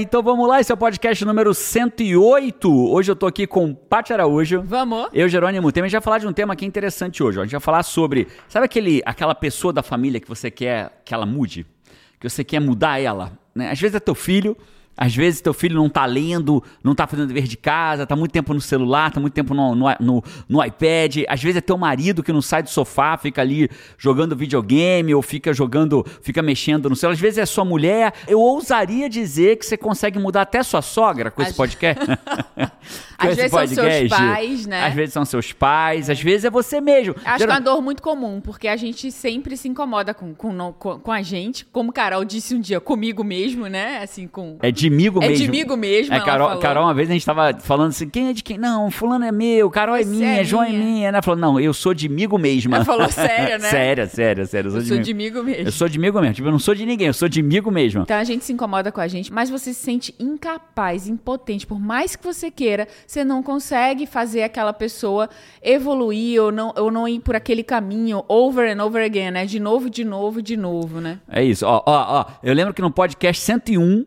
então vamos lá, esse é o podcast número 108. Hoje eu tô aqui com Paty Araújo. Vamos. Eu, Jerônimo Temer, a gente vai falar de um tema que é interessante hoje. ó. A gente vai falar sobre, sabe aquele, aquela pessoa da família que você quer que ela mude? Que você quer mudar ela? Né? Às vezes é teu filho, às vezes teu filho não tá lendo, não tá fazendo dever de casa, tá muito tempo no celular, tá muito tempo no, no, no, no iPad. Às vezes é teu marido que não sai do sofá, fica ali jogando videogame ou fica jogando, fica mexendo no celular. Às vezes é sua mulher. Eu ousaria dizer que você consegue mudar até sua sogra com esse Às- podcast. Com Às esse vezes são seus podcast. pais, né? Às vezes são seus pais, às vezes é você mesmo. Acho que é uma dor muito comum, porque a gente sempre se incomoda com, com, com a gente, como Carol disse um dia, comigo mesmo, né? Assim, com. É de migo É mesmo. de migo mesmo, É, Carol, falou. Carol, uma vez a gente tava falando assim, quem é de quem? Não, fulano é meu, Carol é Você minha, é João é minha. Ela falou, não, eu sou de migo mesmo. Ela falou sério, né? sério, sério, sério. Eu sou, Eu sou de, de migo. migo mesmo. Eu sou de migo mesmo. Tipo, eu não sou de ninguém, eu sou de migo mesmo. Então a gente se incomoda com a gente, mas você se sente incapaz, impotente. Por mais que você queira, você não consegue fazer aquela pessoa evoluir ou não, ou não ir por aquele caminho over and over again, né? De novo, de novo, de novo, né? É isso. Ó, ó, ó. Eu lembro que no podcast 101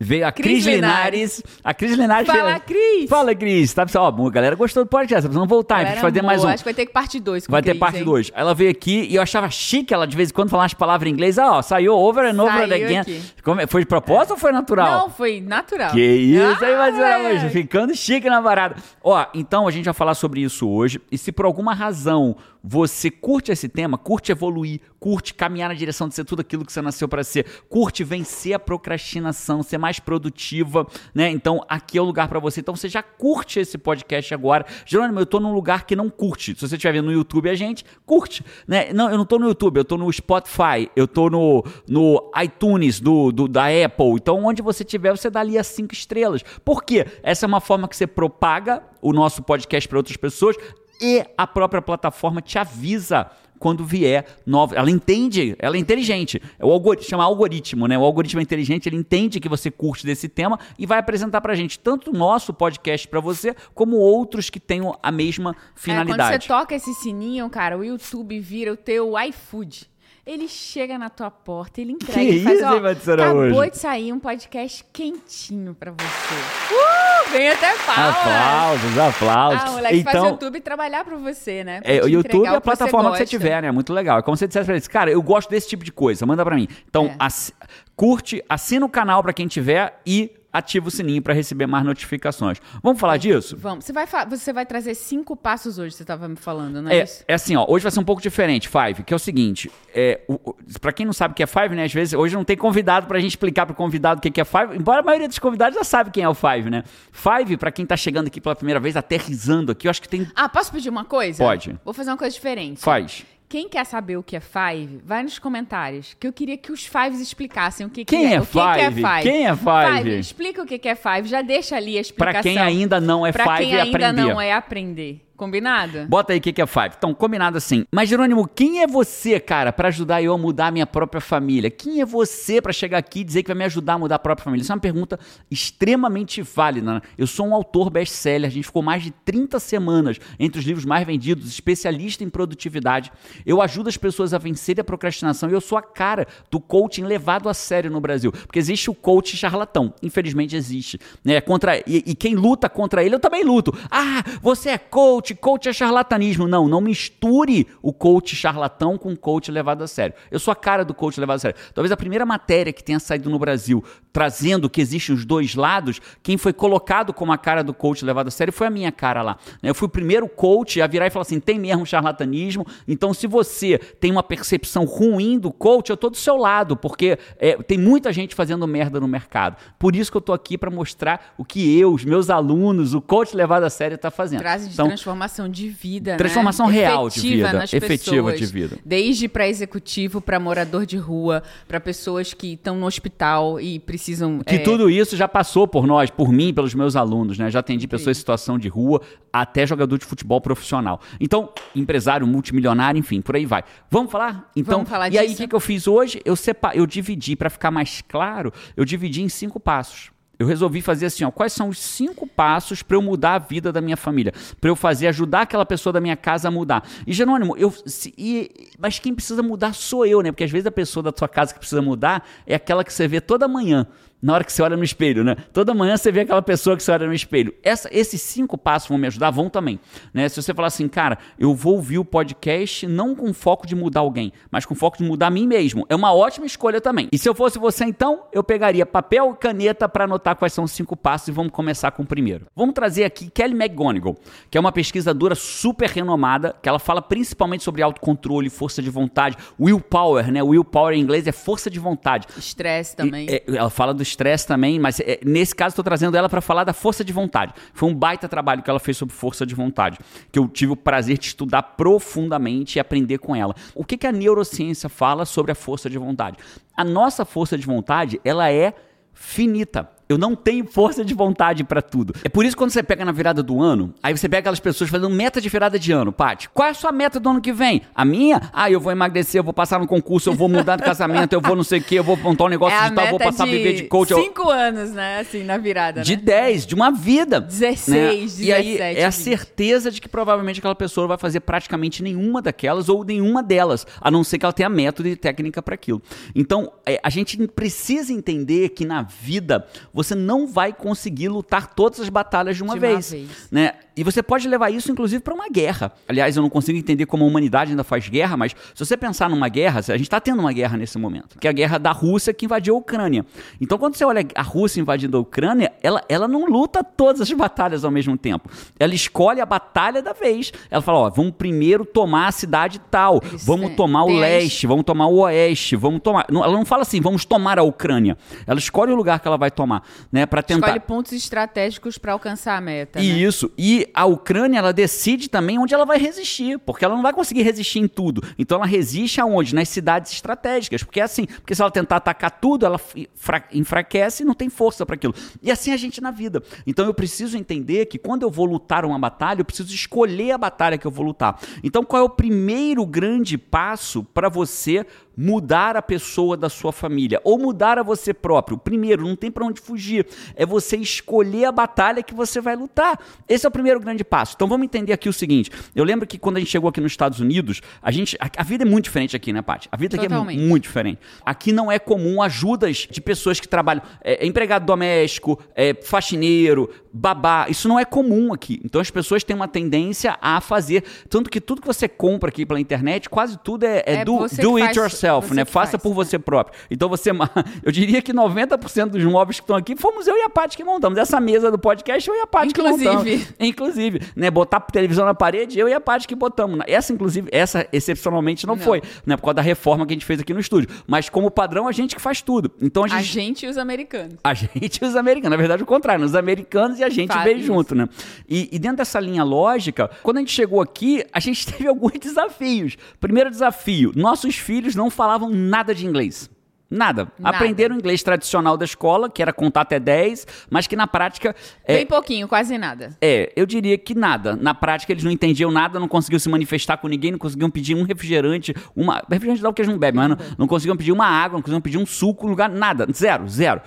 veio a Cris, Cris Linares. A Cris Linares Fala, veio- Cris! Fala, Cris. Tá, pessoal? Ó, a galera gostou do podcast. Precisando voltar. Galera Vamos fazer mais amou. um. Acho que vai ter parte 2 Vai ter parte 2. Ela veio aqui e eu achava chique ela de vez em quando falar as palavras em inglês. Ah, ó, saiu over and over Saiu again. aqui. É- Foi de propósito ou foi natural? Não, foi natural. Que isso aí, mas Ah, moleque. ficando chique na varada. Ó, então a gente vai falar sobre isso hoje. E se por alguma razão você curte esse tema, curte evoluir, curte caminhar na direção de ser tudo aquilo que você nasceu para ser, curte vencer a procrastinação, ser mais produtiva, né? Então aqui é o lugar para você. Então você já curte esse podcast agora. Jerônimo, eu tô num lugar que não curte. Se você estiver vendo no YouTube a gente, curte, né? Não, eu não tô no YouTube, eu tô no Spotify, eu tô no, no iTunes do, do- da Apple. Então onde você tiver, você dá ali as cinco estrelas. Por quê? Essa é uma forma que você propaga o nosso podcast para outras pessoas e a própria plataforma te avisa quando vier novo. Ela entende, ela é inteligente. É o algoritmo, chama algoritmo, né? O algoritmo é inteligente, ele entende que você curte desse tema e vai apresentar pra gente tanto o nosso podcast pra você, como outros que tenham a mesma É, quando finalidade. você toca esse sininho, cara, o YouTube vira o teu iFood. Ele chega na tua porta, ele entrega Que e faz, isso, ó, hein, acabou hoje? de sair um podcast quentinho pra você. Uh, vem até palmas. Aplausos, aplausos. Ah, moleque, faz o então, YouTube trabalhar pra você, né? Pra É, o YouTube é a plataforma que você, tiver, né? Muito legal. É como se você dissesse pra eles, cara, eu gosto desse tipo de coisa, manda pra mim. Então, É. curte, assina o canal pra quem tiver e ativa o sininho pra receber mais notificações. Vamos falar disso? Vamos, você vai, você vai trazer cinco passos hoje, você tava me falando, não é, É, isso? é assim, ó, hoje vai ser um pouco diferente, Five, que é o seguinte, é, o, o- pra quem não sabe o que é Five, né, às vezes, hoje não tem convidado pra gente explicar pro convidado o que que é Five, embora a maioria dos convidados já sabe quem é o Five, né? Five, pra quem tá chegando aqui pela primeira vez, aterrizando aqui, eu acho que tem... Ah, posso pedir uma coisa? Pode. Vou fazer uma coisa diferente. Faz. Quem quer saber o que é Five, vai nos comentários, que eu queria que os Fives explicassem o que, Quem que é o que é Five? Five. Quem é Five? explica o que é Five, já deixa ali a explicação. Pra quem ainda não é Pra Five, quem ainda aprender. não é aprender. Combinado? Bota aí o que, que é Five. Então, combinado assim. Mas, Jerônimo, quem é você, cara, pra ajudar eu a mudar a minha própria família? Quem é você pra chegar aqui e dizer que vai me ajudar a mudar a própria família? Isso é uma pergunta extremamente válida. né? Eu sou um autor best-seller, a gente ficou mais de 30 semanas entre os livros mais vendidos, especialista em produtividade. Eu ajudo as pessoas a vencerem a procrastinação e eu sou a cara do coaching levado a sério no Brasil. Porque existe o coach charlatão, infelizmente existe. Né? Contra, e, e quem luta contra ele, eu também luto. Ah, você é coach, coach é charlatanismo. Não, não misture o coach charlatão com o coach levado a sério. Eu sou a cara do coach levado a sério. Talvez a primeira matéria que tenha saído no Brasil trazendo que existem os dois lados, quem foi colocado como a cara do coach levado a sério foi a minha cara lá. Eu fui o primeiro coach a virar e falar assim: tem mesmo charlatanismo. Então, se você tem uma percepção ruim do coach, eu tô do seu lado, porque é, tem muita gente fazendo merda no mercado. Por isso que eu tô aqui para mostrar o que eu, os meus alunos, o coach levado a sério está fazendo. Frase de Então, transformação de vida, né? Transformação real de Efetiva vida, nas efetiva pessoas. de vida. Desde para executivo, para morador de rua, para pessoas que estão no hospital e precisam... Que é, tudo isso já passou por nós, por mim, pelos meus alunos, né? Já atendi pessoas em situação de rua até jogador de futebol profissional. Então, empresário, multimilionário, enfim, por aí vai. Vamos falar? Então, Vamos falar e aí o disso. que, que eu fiz hoje? Eu sepa... eu dividi para ficar mais claro, eu dividi em cinco passos. Eu resolvi fazer assim, ó, quais são os cinco passos para eu mudar a vida da minha família, para eu fazer ajudar aquela pessoa da minha casa a mudar. E Jerônimo, eu se- e- mas quem precisa mudar sou eu, né? Porque às vezes a pessoa da sua casa que precisa mudar é aquela que você vê toda manhã na hora que você olha no espelho, né? Toda manhã você vê aquela pessoa que você olha no espelho. Essa, esses cinco passos vão me ajudar, vão também. Né? Se você falar assim, cara, eu vou ouvir o podcast não com foco de mudar alguém, mas com foco de mudar a mim mesmo. É uma ótima escolha também. E se eu fosse você, então, eu pegaria papel e caneta para anotar quais são os cinco passos e vamos começar com o primeiro. Vamos trazer aqui Kelly McGonigal, que é uma pesquisadora super renomada, que ela fala principalmente sobre autocontrole, força de vontade, willpower, né? Willpower em inglês é força de vontade. Estresse também. E, é, ela fala do estresse também, mas é, nesse caso estou trazendo ela para falar da força de vontade. Foi um baita trabalho que ela fez sobre força de vontade, que eu tive o prazer de estudar profundamente e aprender com ela. O que, que a neurociência fala sobre a força de vontade? A nossa força de vontade, ela é finita. Eu não tenho força de vontade para tudo. É por isso que quando você pega na virada do ano, aí você pega aquelas pessoas fazendo meta de virada de ano, Paty. Qual é a sua meta do ano que vem? A minha? Ah, eu vou emagrecer, eu vou passar no concurso, eu vou mudar de casamento, eu vou não sei o quê, eu vou montar um negócio é digital, eu vou passar a viver de coach. Cinco eu... anos, né? Assim, na virada. De né? 10, de uma vida. 16, né? 17. E aí é a 20. certeza de que provavelmente aquela pessoa não vai fazer praticamente nenhuma daquelas ou nenhuma delas, a não ser que ela tenha método e técnica para aquilo. Então, é, a gente precisa entender que na vida você não vai conseguir lutar todas as batalhas de uma, De uma vez, vez. né? E você pode levar isso inclusive para uma guerra. Aliás, eu não consigo entender como a humanidade ainda faz guerra, mas se você pensar numa guerra, a gente está tendo uma guerra nesse momento, que é a guerra da Rússia que invadiu a Ucrânia. Então, quando você olha a Rússia invadindo a Ucrânia, ela, ela não luta todas as batalhas ao mesmo tempo. Ela escolhe a batalha da vez. Ela fala: ó, vamos primeiro tomar a cidade tal, Eles vamos têm- tomar o leste, vamos tomar o oeste, vamos tomar. Ela não fala assim, vamos tomar a Ucrânia. Ela escolhe o lugar que ela vai tomar, né, para tentar. Escolhe pontos estratégicos para alcançar a meta. E né? isso. E a Ucrânia, ela decide também onde ela vai resistir, porque ela não vai conseguir resistir em tudo. Então ela resiste aonde? Nas cidades estratégicas. Porque é assim, porque se ela tentar atacar tudo, ela fra- enfraquece e não tem força para aquilo. E assim a gente na vida. Então eu preciso entender que quando eu vou lutar uma batalha, eu preciso escolher a batalha que eu vou lutar. Então qual é o primeiro grande passo para você mudar a pessoa da sua família ou mudar a você próprio? Primeiro, não tem para onde fugir. É você escolher a batalha que você vai lutar. Esse é o primeiro grande passo. Então vamos entender aqui o seguinte. Eu lembro que quando a gente chegou aqui nos Estados Unidos, a gente a, a vida é muito diferente aqui, né, Paty? A vida aqui Totalmente. é muito diferente. Aqui não é comum ajudas de pessoas que trabalham é empregado doméstico, é, faxineiro, babá. Isso não é comum aqui. Então as pessoas têm uma tendência a fazer tanto que tudo que você compra aqui pela internet, quase tudo é, é É do, do it faz- yourself, né? Faça faz, por né? você próprio. Então você, eu diria que 90% dos móveis que estão aqui fomos eu e a Paty que montamos. Essa mesa do podcast eu e a Paty que montamos. Inclusive, né, botar televisão na parede, eu e a Paty que botamos. Essa inclusive, essa excepcionalmente não, Não. foi, né, por causa da reforma que a gente fez aqui no estúdio, mas como padrão a gente que faz tudo. Então a gente A gente e os americanos. a gente e os americanos, na verdade o contrário, os americanos e a gente Faz veio isso. junto, né? E, e dentro dessa linha lógica, quando a gente chegou aqui, a gente teve alguns desafios. Primeiro desafio, nossos filhos não falavam nada de inglês. Nada. Nada. Aprenderam inglês tradicional da escola, que era contar até 10, mas que na prática é, Bem pouquinho, quase nada. é, eu diria que nada. Na prática, eles não entendiam nada, não conseguiam se manifestar com ninguém, não conseguiam pedir um refrigerante, uma. Refrigerante dá o que eles não bebem, mas não, não conseguiam pedir uma água, não conseguiam pedir um suco, lugar, nada. Zero, zero.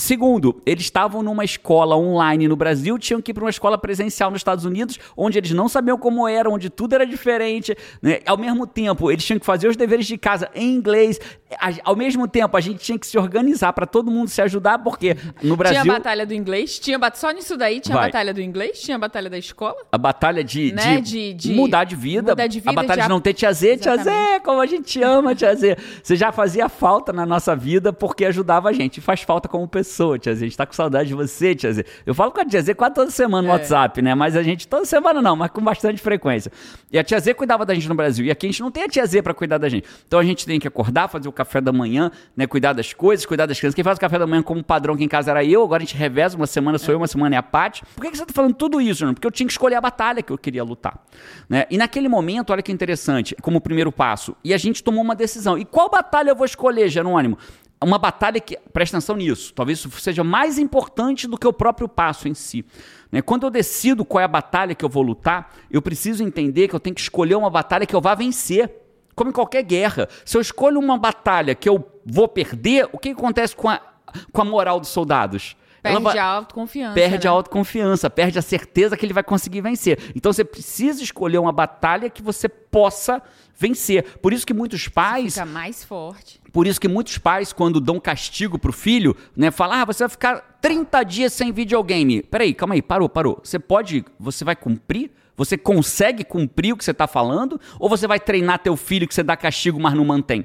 Segundo, eles estavam numa escola online no Brasil, tinham que ir para uma escola presencial nos Estados Unidos, onde eles não sabiam como era, onde tudo era diferente. né? Ao mesmo tempo, eles tinham que fazer os deveres de casa em inglês. Ao mesmo tempo, a gente tinha que se organizar para todo mundo se ajudar, porque no Brasil. Tinha a batalha do inglês, tinha só nisso daí tinha a batalha do inglês, tinha a batalha da escola. A batalha de, Né, de, de- de mudar de vida. mudar de vida, a batalha de, não ter tia Z, tia Exatamente. como a gente ama tia Zé. Você já fazia falta na nossa vida porque ajudava a gente. E faz falta como pessoa, tia Zé. A gente tá com saudade de você, tia. Eu falo com a tia quase toda semana no É. WhatsApp, né? Mas a gente, toda semana não, mas com bastante frequência. E a tia cuidava da gente no Brasil. E aqui a gente não tem a tia Zé pra cuidar da gente. Então a gente tem que acordar, fazer o café da manhã, né? Cuidar das coisas, cuidar das crianças. Quem faz o café da manhã como padrão aqui em casa era eu, agora a gente reveza. Uma semana sou eu, uma semana é a Paty. Por que, que você tá falando tudo isso, Bruno? Porque eu tinha que escolher a batalha que eu queria lutar. Né? E naquele momento, olha que interessante, como primeiro passo. E a gente tomou uma decisão. E qual batalha eu vou escolher, Jerônimo? Uma batalha que, presta atenção nisso, talvez isso seja mais importante do que o próprio passo em si. Né? Quando eu decido qual é a batalha que eu vou lutar, eu preciso entender que eu tenho que escolher uma batalha que eu vá vencer. Como em qualquer guerra. Se eu escolho uma batalha que eu vou perder, o que acontece com a, com a moral dos soldados? Perde vai- a autoconfiança. perde né? a autoconfiança, perde a certeza que ele vai conseguir vencer. Então você precisa escolher uma batalha que você possa vencer. Por isso que muitos pais Fica mais forte. por isso que muitos pais, quando dão castigo pro filho, né, falam: ah, você vai ficar 30 dias sem videogame. Peraí, calma aí, parou, parou. Você pode. Você vai cumprir? Você consegue cumprir o que você está falando? Ou você vai treinar teu filho que você dá castigo, mas não mantém?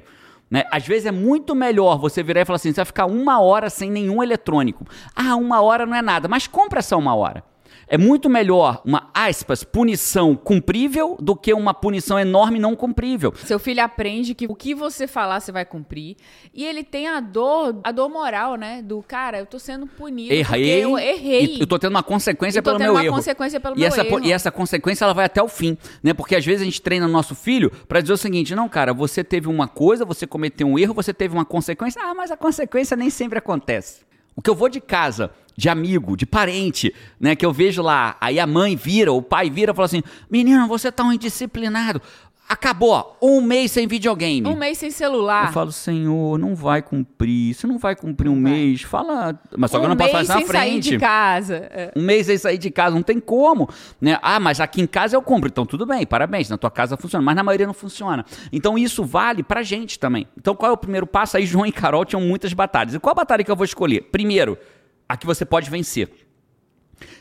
Né? Às vezes é muito melhor você virar e falar assim: você vai ficar uma hora sem nenhum eletrônico. Ah, uma hora não é nada, mas compra essa uma hora. É muito melhor uma, aspas, punição cumprível do que uma punição enorme não cumprível. Seu filho aprende que o que você falar você vai cumprir. E ele tem a dor, a dor moral, né? Do cara, eu tô sendo punido Errei. eu errei. Eu tô tendo uma consequência E tô pelo tendo meu uma erro. consequência pelo e meu essa, erro. E essa consequência ela vai até o fim, né? Porque às vezes a gente treina nosso filho pra dizer o seguinte: não, cara, você teve uma coisa, você cometeu um erro, você teve uma consequência. Ah, mas a consequência nem sempre acontece. O que eu vou de casa, de amigo, de parente, né? Que eu vejo lá, aí a mãe vira, o pai vira e fala assim: menino, você tá um indisciplinado. Acabou, um mês sem videogame. Um mês sem celular. Eu falo, Senhor, não vai cumprir. Você não vai cumprir um vai. mês. Fala. Mas só que eu um não posso mês fazer na sem sair frente. de casa. É. Um mês sem sair de casa, não tem como. Né? Ah, mas aqui em casa eu compro. Então tudo bem, parabéns. Na tua casa funciona, mas na maioria não funciona. Então isso vale pra gente também. Então qual é o primeiro passo? Aí João e Carol tinham muitas batalhas. E qual a batalha que eu vou escolher? Primeiro, a que você pode vencer.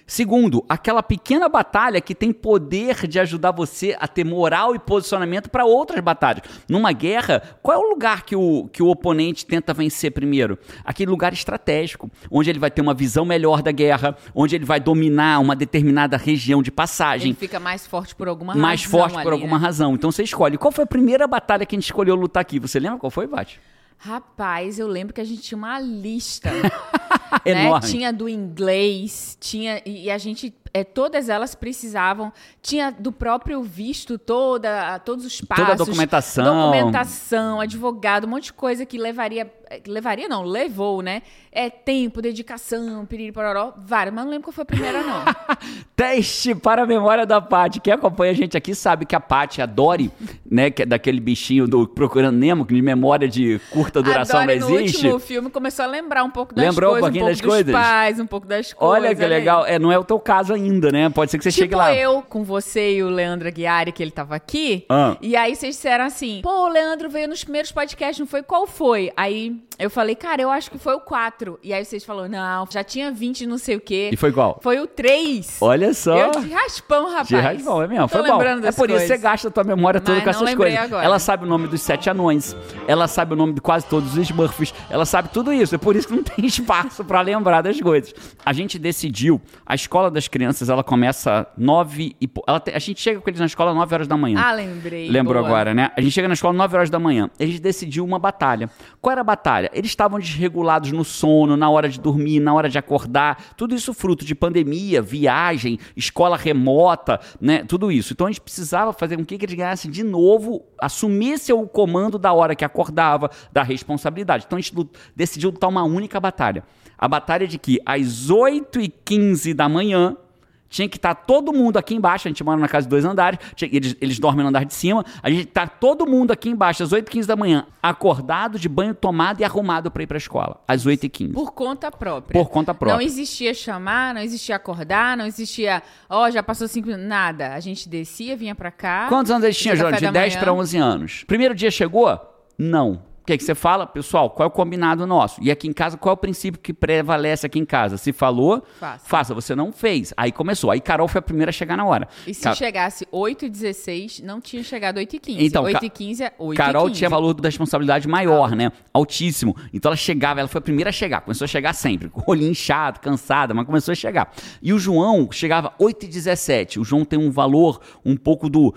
Segundo, aquela pequena batalha que tem poder de ajudar você a ter moral e posicionamento para outras batalhas. Numa guerra, qual é o lugar que o, que o oponente tenta vencer primeiro? Aquele lugar estratégico, onde ele vai ter uma visão melhor da guerra, onde ele vai dominar uma determinada região de passagem. Ele fica mais forte por alguma Mais razão. forte por ali, alguma né? razão. Então você escolhe. Qual foi a primeira batalha que a gente escolheu lutar aqui? Você lembra qual foi, Bate? Rapaz, eu lembro que a gente tinha uma lista. né? Enorme. Tinha do inglês, tinha. E e a gente. é, todas elas precisavam. Tinha do próprio visto, toda, todos os passos. Toda a documentação. Documentação, advogado, um monte de coisa que levaria. É, Levaria, não, levou, né? É tempo, dedicação, piriri pororó, várias. Mas não lembro qual foi a primeira, não. Teste para a memória da Paty. Quem acompanha a gente aqui sabe que a Paty, a Dory, né, que é daquele bichinho do Procurando Nemo, que de memória de curta duração a Dory, não no existe. último filme começou a lembrar um pouco das Lembrou um coisas, pouquinho um das pouco dos coisas? pais, um pouco das coisas. Olha que aí. legal. É, não é o teu caso ainda, né? Pode ser que você chegue Tipo lá. eu com você e o Leandro Aguiari, que ele tava aqui. Ah. E aí vocês disseram assim: pô, o Leandro veio nos primeiros podcasts, não foi? Qual foi? Aí eu falei, cara, eu acho que foi o 4. E aí vocês falaram, não, já tinha 20 não sei o quê. E foi qual? Foi o 3. Olha só. Eu de raspão, rapaz. De raspão, é mesmo. Foi bom. É por isso que você coisas. gasta a tua memória toda Mas com essas coisas. agora. Ela sabe o nome dos sete anões. Ela sabe o nome de quase todos os Smurfs. Ela sabe tudo isso. É por isso que não tem espaço pra lembrar das coisas. A gente decidiu, a escola das crianças, ela começa nove e... pou- Ela te- a gente chega com eles na escola nove horas da manhã. Ah, lembrei. Lembrou boa. agora, né? A gente chega na escola 9 horas da manhã. Eles decidiu uma batalha. Qual era a batalha? Eles estavam desregulados no sono, na hora de dormir, na hora de acordar. Tudo isso fruto de pandemia, viagem, escola remota, né? Tudo isso. Então a gente precisava fazer com que eles ganhassem de novo, assumissem o comando da hora que acordava, da responsabilidade. Então a gente decidiu lutar uma única batalha. A batalha de que às 8h15 da manhã tinha que estar todo mundo aqui embaixo. A gente mora na casa de dois andares. eles, eles dormem no andar de cima. A gente tá todo mundo aqui embaixo às 8h15 da manhã, acordado, de banho tomado e arrumado para ir para a escola. Às 8h15. Por conta própria. Por conta própria. Não existia chamar, não existia acordar, não existia, ó, já passou cinco minutos, nada. A gente descia, vinha pra cá. Quantos anos eles tinham, Jorge? De da 10 manhã. para 11 anos. Primeiro dia chegou? Não. O que, que você fala? Pessoal, qual é o combinado nosso? E aqui em casa, qual é o princípio que prevalece aqui em casa? Se falou, Faça. faça. Você não fez. Aí começou. Aí Carol foi a primeira a chegar na hora. E se Ca- chegasse 8 e 16, não tinha chegado 8 e 15. Então, 8 Ca- e 15 é 8 Carol e 15. tinha valor da responsabilidade maior, né? Altíssimo. Então ela chegava, ela foi a primeira a chegar. Começou a chegar sempre. Com o olhinho inchado, cansada, mas começou a chegar. E o João chegava 8 e 17. O João tem um valor um pouco do,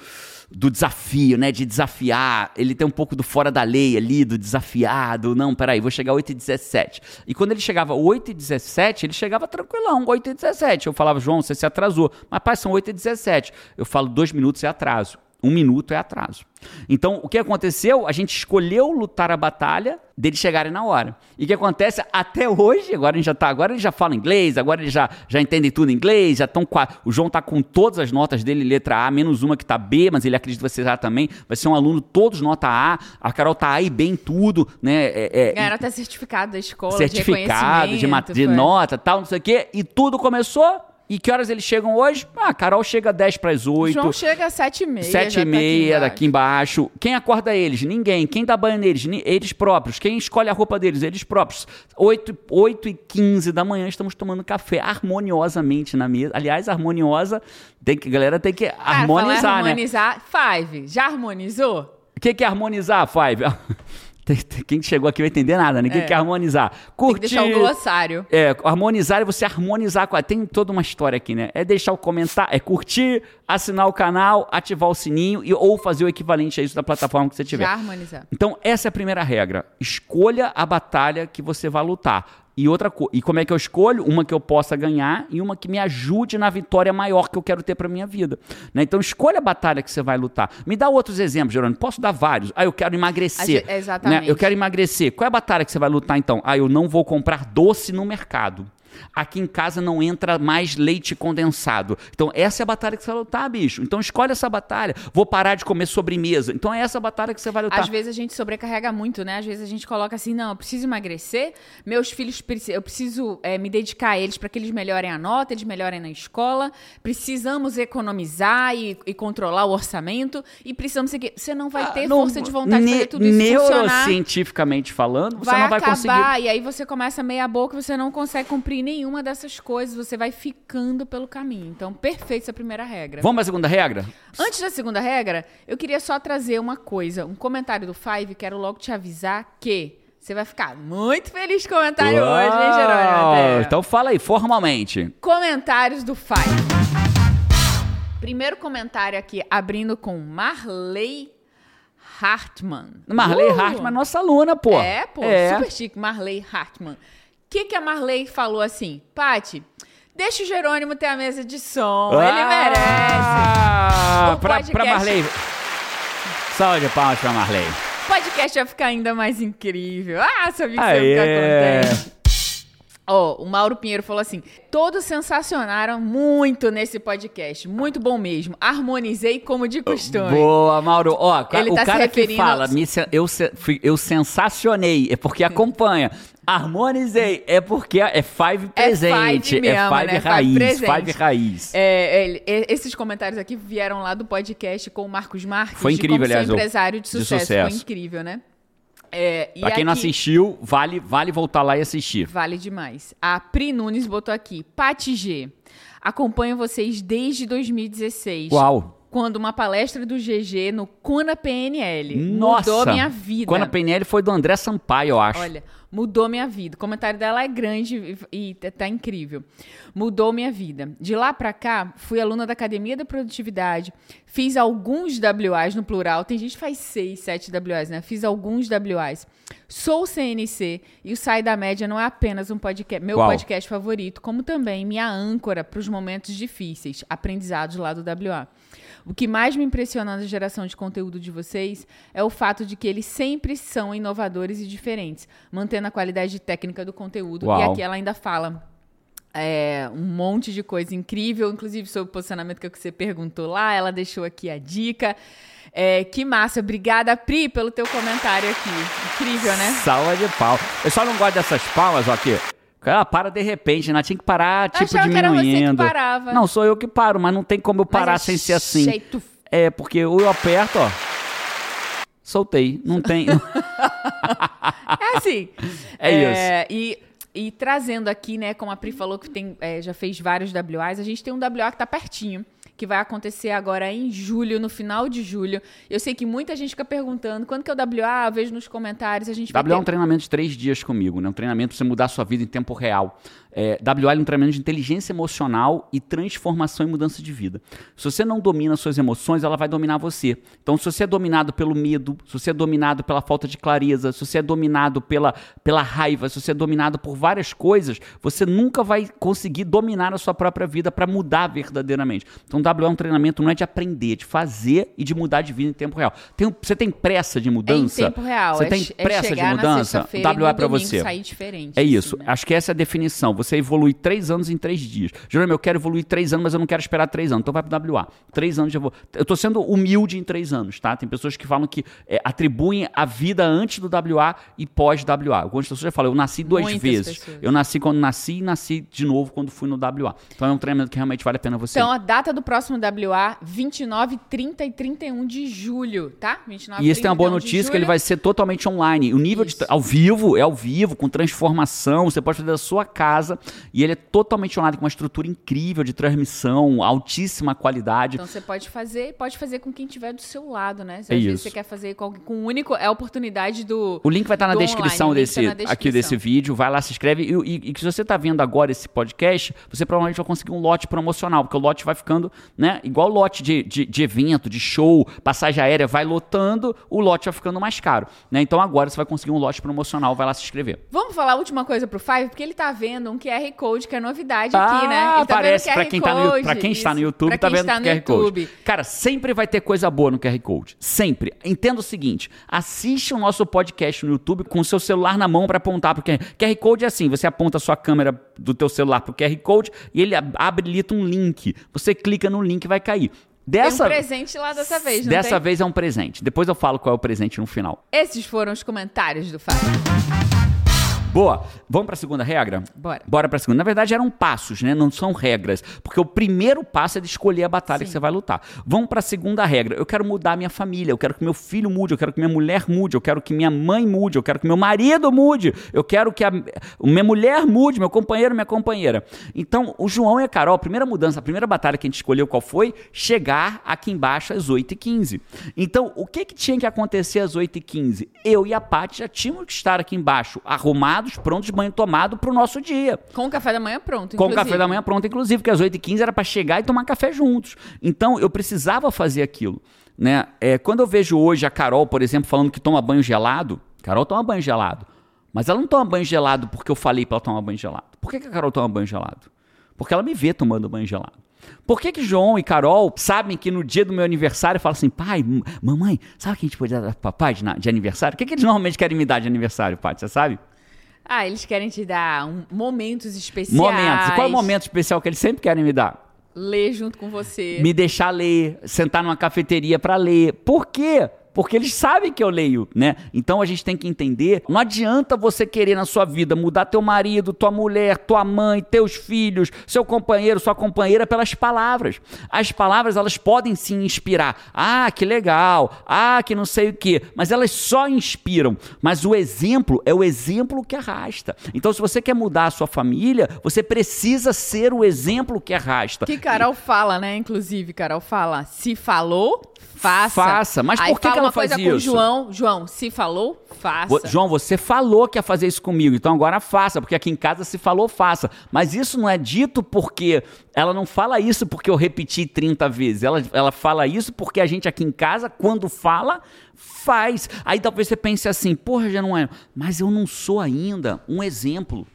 do desafio, né? De desafiar. Ele tem um pouco do fora da lei ali, do desafiado. Não, peraí, vou chegar 8 e 17. E quando ele chegava 8 e 17, ele chegava tranquilão, 8 e 17. Eu falava, João, você se atrasou. Mas, pai, são 8 e 17. Eu falo, dois minutos é atraso. Um minuto é atraso. Então, o que aconteceu? A gente escolheu lutar a batalha deles chegarem na hora. E o que acontece até hoje, agora a gente já tá, agora ele já fala inglês, agora ele já, já entende tudo em inglês, já estão o João tá com todas as notas dele letra A, menos uma que tá B, mas ele acredita que você já também, vai ser um aluno todos nota A, a Carol tá A e B em tudo, né? É, é, Ganharam até certificado da escola, certificado de, de, de nota, tal, não sei o quê, e tudo começou e que horas eles chegam hoje? Ah, Carol chega 10 para as 8. João chega às 7 e meia. 7 e meia tá aqui daqui embaixo. Quem acorda eles? Ninguém. Quem dá banho neles? Eles próprios. Quem escolhe a roupa deles? Eles próprios. 8, 8 e 15 da manhã estamos tomando café harmoniosamente na mesa. Aliás, harmoniosa, tem que, galera tem que Cara, harmonizar, né? Harmonizar. Five, já harmonizou? O que, que é harmonizar, Five? Quem chegou aqui vai entender nada, ninguém é. quer harmonizar. Curtir. Tem que deixar o glossário. É, harmonizar é você harmonizar com. Tem toda uma história aqui, né? É deixar o comentário, é curtir, assinar o canal, ativar o sininho e, ou fazer o equivalente a isso da plataforma que você tiver. Já harmonizar. Então, essa é a primeira regra. Escolha a batalha que você vai lutar. E outra e como é que eu escolho? Uma que eu possa ganhar e uma que me ajude na vitória maior que eu quero ter para minha vida. Né? Então escolha a batalha que você vai lutar. Me dá outros exemplos, Gerônimo. Posso dar vários. Ah, eu quero emagrecer. Exatamente. Né? Eu quero emagrecer. Qual é a batalha que você vai lutar então? Ah, eu não vou comprar doce no mercado. Aqui em casa não entra mais leite condensado. Então, essa é a batalha que você vai lutar, bicho. Então, escolhe essa batalha. Vou parar de comer sobremesa. Então, é essa a batalha que você vai lutar. Às vezes a gente sobrecarrega muito, né? Às vezes a gente coloca assim: não, eu preciso emagrecer, meus filhos, eu preciso é, me dedicar a eles para que eles melhorem a nota, eles melhorem na escola. Precisamos economizar e, e controlar o orçamento. E precisamos seguir. Você não vai ah, ter ah, não, força de vontade de fazer tudo isso Neurocientificamente falando, você vai não vai acabar, conseguir. E aí você começa meia boca, você não consegue cumprir nenhuma dessas coisas, você vai ficando pelo caminho. Então, perfeito essa primeira regra. Vamos para a segunda regra? Antes da segunda regra, eu queria só trazer uma coisa, um comentário do Five, quero logo te avisar que você vai ficar muito feliz com o comentário Uau! hoje, hein, Jerônimo? Então fala aí, formalmente. Comentários do Five. Primeiro comentário aqui, abrindo com Marley Hartman. Marley uh! Hartman, nossa aluna, pô. É, pô, é. super chique, Marley Hartman que, que a Marley falou assim? Pati, deixa o Jerônimo ter a mesa de som. Ah, ele merece. O pra, podcast... pra Marley. Salve de palmas pra Marley. O podcast vai ficar ainda mais incrível. Ah, sabia que você ia ficar contente. Ó, oh, o Mauro Pinheiro falou assim: todos sensacionaram muito nesse podcast. Muito bom mesmo. Harmonizei como de costume. Boa, Mauro. Ó, Ele o tá cara que fala, me, eu, eu sensacionei, é porque acompanha. Harmonizei, é porque é Five presente. É Five, mesmo, é five né? raiz. Five, five raiz. É, é, esses comentários aqui vieram lá do podcast com o Marcos Marques. Foi incrível, aliás. empresário de sucesso. de sucesso. Foi incrível, né? É, pra quem aqui, não assistiu, vale, vale voltar lá e assistir. Vale demais. A Pri Nunes botou aqui. Pati G. Acompanho vocês desde 2016. Uau! Quando uma palestra do GG no Cuna PNL. Nossa! Mudou minha vida. Cuna PNL foi do André Sampaio, eu acho. Olha, mudou minha vida. O comentário dela é grande e, e tá, tá incrível. Mudou minha vida. De lá para cá, fui aluna da Academia da Produtividade, fiz alguns WAs no plural. Tem gente que faz seis, sete WAs, né? Fiz alguns WAs. Sou CNC e o Sai da Média não é apenas um podcast, meu Uau. podcast favorito, como também minha âncora para os momentos difíceis, aprendizados lá do WA. O que mais me impressiona na geração de conteúdo de vocês é o fato de que eles sempre são inovadores e diferentes, mantendo a qualidade técnica do conteúdo. Uau. E aqui ela ainda fala é, um monte de coisa incrível, inclusive sobre o posicionamento que você perguntou lá, ela deixou aqui a dica. É, que massa. Obrigada, Pri, pelo teu comentário aqui. Incrível, né? Salva de pau. Eu só não gosto dessas palmas, ó, aqui. Ela para de repente, né? Tinha que parar, tipo, Achava diminuindo. Que era você que parava. Não, sou eu que paro, mas não tem como eu parar é sem ser assim. Jeito... É, porque ou eu aperto, ó. Soltei. Não tem. é assim. É, é isso. E, e trazendo aqui, né, como a Pri falou que tem, é, já fez vários WAs, a gente tem um WA que tá pertinho que vai acontecer agora em julho, no final de julho. Eu sei que muita gente fica perguntando quando que é o WA, eu vejo nos comentários, a gente WA é um treinamento de três dias comigo, né? Um treinamento para você mudar a sua vida em tempo real. É, WA é um treinamento de inteligência emocional e transformação e mudança de vida. Se você não domina suas emoções, ela vai dominar você. Então, se você é dominado pelo medo, se você é dominado pela falta de clareza, se você é dominado pela, pela raiva, se você é dominado por várias coisas, você nunca vai conseguir dominar a sua própria vida para mudar verdadeiramente. Então, WA é um treinamento não é de aprender, é de fazer e de mudar de vida em tempo real. Tem, você tem pressa de mudança? É em tempo real. Você é, tem é pressa de mudança? WA é para você. Sair diferente, é isso. Assim, né? Acho que essa é a definição. Você evolui três anos em três dias. Jerônimo, eu quero evoluir três anos, mas eu não quero esperar três anos. Então vai pro WA. Três anos já vou. Eu tô sendo humilde em três anos, tá? Tem pessoas que falam que é, atribuem a vida antes do WA e pós-WA. Algumas pessoas já falam, eu nasci duas Muitas vezes. pessoas. Eu nasci quando nasci e nasci de novo quando fui no WA. Então é um treinamento que realmente vale a pena você. Então a data do próximo WA, 29, 30 e 31 de julho, tá? 29, E esse tem uma boa 31 de notícia que ele vai ser totalmente online. O nível de Isso. ao vivo é ao vivo, com transformação, você pode fazer da sua casa e ele é totalmente online com uma estrutura incrível de transmissão, altíssima qualidade. Então você pode fazer, pode fazer com quem tiver do seu lado, né? É às vezes isso. você quer fazer com, com um único, é a oportunidade do. O link vai estar na descrição online, desse tá na aqui descrição. desse vídeo. Vai lá, se inscreve. E, e, e se você está vendo agora esse podcast, você provavelmente vai conseguir um lote promocional, porque o lote vai ficando, né? Igual lote de, de, de evento, de show, passagem aérea vai lotando, o lote vai ficando mais caro. Né? Então agora você vai conseguir um lote promocional, vai lá se inscrever. Vamos falar a última coisa pro Five, porque ele tá vendo um QR Code, que é novidade Ah, aqui, né? Ele tá parece QR quem, tá no, Code, pra quem está no. YouTube, Pra tá vendo está o no QR Code. YouTube. Cara, sempre vai ter coisa boa no QR Code. Sempre. Entenda o seguinte: assiste o nosso podcast no YouTube com o seu celular na mão para apontar pro QR. QR Code é assim: você aponta a sua câmera do teu celular pro QR Code e ele ab- habilita um link. Você clica no link e vai cair. Dessa, Tem um presente lá dessa vez, não dessa tem? vez é um presente. Depois eu falo qual é o presente no final. Esses foram os comentários do Five. Boa. Vamos para a segunda regra? Bora. Bora para a segunda. Na verdade, eram passos, né? Não são regras. Porque o primeiro passo é de escolher a batalha que você vai lutar. Vamos para a segunda regra. Eu quero mudar a minha família. Eu quero que meu filho mude. Eu quero que minha mulher mude. Eu quero que minha mãe mude. Eu quero que meu marido mude. Eu quero que a minha mulher mude. Meu companheiro, minha companheira. Então, o João e a Carol, a primeira mudança, a primeira batalha que a gente escolheu qual foi? Chegar aqui embaixo às 8h15. Então, o que, que tinha que acontecer às 8h15? Eu e a Paty já tínhamos que estar aqui embaixo, arrumados, prontos, banho tomado para o nosso dia. Com o café da manhã pronto, Com o inclusive. café da manhã pronto, inclusive, porque às 8h15 era para chegar e tomar café juntos. Então, eu precisava fazer aquilo. Né? É, quando eu vejo hoje a Carol, por exemplo, falando que toma banho gelado, Carol toma banho gelado. Mas ela não toma banho gelado porque eu falei para ela tomar banho gelado. Por que, que a Carol toma banho gelado? Porque ela me vê tomando banho gelado. Por que, que João e Carol sabem que no dia do meu aniversário falam assim, pai, mamãe, sabe o que a gente pode dar para papai de, de aniversário? O que, que eles normalmente querem me dar de aniversário, Paty? Você sabe? Ah, eles querem te dar um- momentos especiais. Momentos. Qual é o momento especial que eles sempre querem me dar? Ler junto com você. me deixar ler, sentar numa cafeteria para ler. Por quê? Porque eles sabem que eu leio, né? Então a gente tem que entender, não adianta você querer na sua vida mudar teu marido, tua mulher, tua mãe, teus filhos, seu companheiro, sua companheira pelas palavras. As palavras elas podem se inspirar. Ah, que legal. Ah, que não sei o quê, mas elas só inspiram. Mas o exemplo é o exemplo que arrasta. Então se você quer mudar a sua família, você precisa ser o exemplo que arrasta. Que Carol fala, né? Inclusive, Carol fala, se falou, faça. Faça. Mas Aí por que que ela uma coisa faz com o isso? João, João, se falou, faça. João, você falou que ia fazer isso comigo, então agora faça, porque aqui em casa se falou, faça. Mas isso não é dito porque ela não fala isso porque eu repeti 30 vezes. Ela, ela fala isso porque a gente aqui em casa, quando fala, faz. Aí talvez você pense assim, porra, já não é. Mas eu não sou ainda um exemplo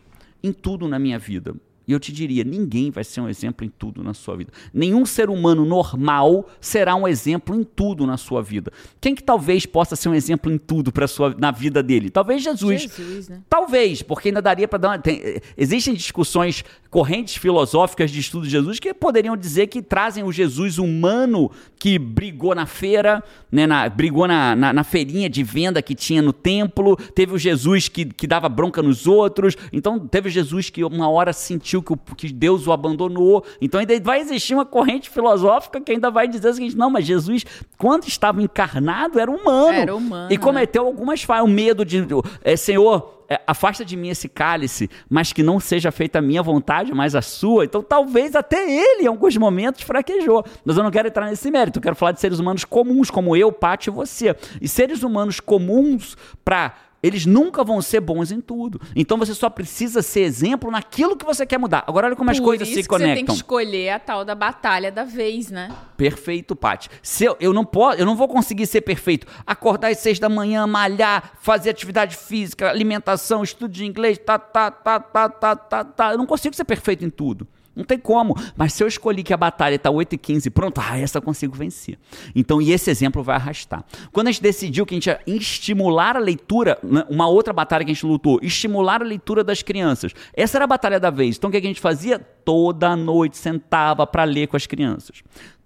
em tudo na minha vida. E eu te diria, ninguém vai ser um exemplo em tudo na sua vida. Nenhum ser humano normal será um exemplo em tudo na sua vida. Quem que talvez possa ser um exemplo em tudo para sua na vida dele? Talvez Jesus. Jesus, né? Talvez, porque ainda daria para dar uma, tem- existem discussões, correntes filosóficas de estudo de Jesus que poderiam dizer que trazem o Jesus humano que brigou na feira, né, na- brigou na, na, na feirinha de venda que tinha no templo, teve o Jesus que, que dava bronca nos outros, então teve o Jesus que uma hora sentiu que, o- que Deus o abandonou, então ainda vai existir uma corrente filosófica que ainda vai dizer o seguinte, não, mas Jesus, quando estava encarnado, era humano. Era humano, E né? cometeu algumas falhas, o medo de, é, Senhor, é, afasta de mim esse cálice, mas que não seja feita a minha vontade, mas a sua. Então, talvez até ele, em alguns momentos, fraquejou. Mas eu não quero entrar nesse mérito. Eu quero falar de seres humanos comuns, como eu, Paty e você. E seres humanos comuns, para eles nunca vão ser bons em tudo. Então, você só precisa ser exemplo naquilo que você quer mudar. Agora, olha como as Por coisas isso se que Você tem que conectam. escolher a tal da batalha da vez, né? Perfeito, Paty. Se eu, eu não posso, eu não vou conseguir ser perfeito. Acordar às seis da manhã, malhar, fazer atividade física, alimentação, estudo de inglês, tá, tá, tá, tá, tá, tá, tá. Eu não consigo ser perfeito em tudo. Não tem como. Mas se eu escolhi que a batalha está 8 e 15, pronto, ah, essa eu consigo vencer. Então, e esse exemplo vai arrastar. Quando a gente decidiu que a gente ia estimular a leitura, né, uma outra batalha que a gente lutou, estimular a leitura das crianças. Essa era a batalha da vez. Então, o que a gente fazia? Toda noite sentava para ler com as crianças.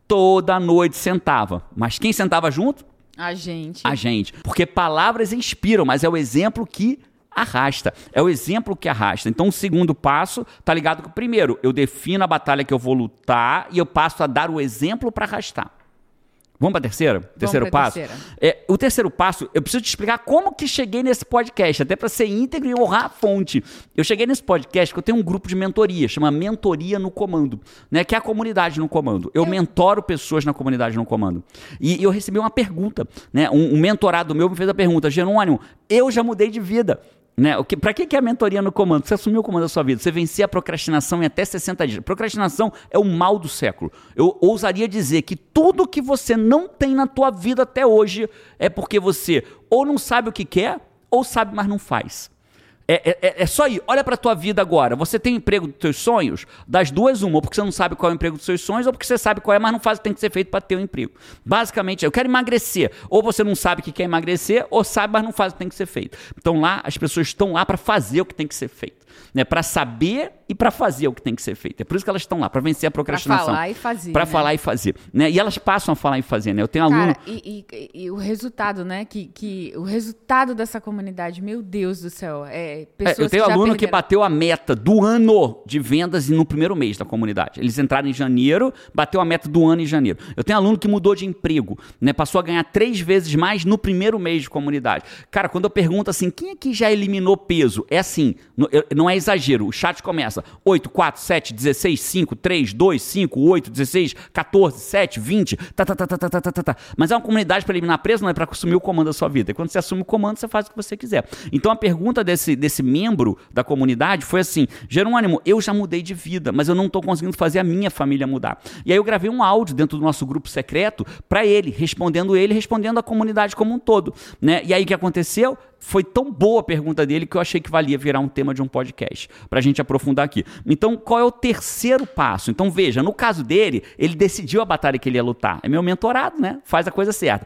Toda noite sentava. Mas quem sentava junto? A gente. A gente. Porque palavras inspiram, mas é o exemplo que arrasta. É o exemplo que arrasta. Então, o segundo passo tá ligado com o primeiro. Eu defino a batalha que eu vou lutar e eu passo a dar o exemplo para arrastar. Vamos para a terceira? Terceiro passo? Terceira. É, o terceiro passo, eu preciso te explicar como que cheguei nesse podcast, até para ser íntegro e honrar a fonte. Eu cheguei nesse podcast porque eu tenho um grupo de mentoria, chama Mentoria no Comando, né? Que é a comunidade no comando. Eu mentoro pessoas na comunidade no comando. E, e eu recebi uma pergunta, né? Um, um mentorado meu me fez a pergunta, Jerônimo, eu já mudei de vida. Né? O que, pra que, que é a mentoria no comando? Você assumir o comando da sua vida, você vencer a procrastinação em até 60 dias. Procrastinação é o mal do século. Eu ousaria dizer que tudo que você não tem na tua vida até hoje é porque você ou não sabe o que quer, ou sabe, mas não faz. É, é, é só ir, olha pra tua vida agora. Você tem emprego dos teus sonhos? Das duas, uma. Ou porque você não sabe qual é o emprego dos seus sonhos, ou porque você sabe qual é, mas não faz o que tem que ser feito para ter o um emprego. Basicamente, eu quero emagrecer. Ou você não sabe que quer emagrecer, ou sabe, mas não faz o que tem que ser feito. Então lá, as pessoas estão lá para fazer o que tem que ser feito né, para saber e para fazer o que tem que ser feito. É por isso que elas estão lá, para vencer a procrastinação. Para falar e fazer. Para né? falar e fazer. Né? E elas passam a falar e fazer. Né? Eu tenho aluno. Cara, e, e- e o resultado, né? Que, que o resultado dessa comunidade, meu Deus do céu, é É, pessoas eu tenho que aluno que perderam- bateu a meta do ano de vendas no primeiro mês da comunidade. Eles entraram em janeiro, bateu a meta do ano em janeiro. Eu tenho aluno que mudou de emprego, né? Passou a ganhar três vezes mais no primeiro mês de comunidade. Cara, quando eu pergunto assim, quem aqui já eliminou peso? É assim, não é exagero. O chat começa conversa. 8, 4, 7, 16, 5, 3, 2, 5, 8, 16, 14, 7, 20. Tá, tá, tá, tá, tá, tá, tá, tá. Mas é uma comunidade para eliminar preso, não é para assumir o comando da sua vida. E quando você assume o comando, você faz o que você quiser. Então a pergunta desse, desse membro da comunidade foi assim: Jerônimo, eu já mudei de vida, mas eu não estou conseguindo fazer a minha família mudar. E aí eu gravei um áudio dentro do nosso grupo secreto para ele, respondendo ele, respondendo a comunidade como um todo. Né? E aí o que aconteceu? Foi tão boa a pergunta dele que eu achei que valia virar um tema de um podcast, para a gente aprofundar aqui. Então, qual é o terceiro passo? Então, veja, no caso dele, ele decidiu a batalha que ele ia lutar. É meu mentorado, né? Faz a coisa certa.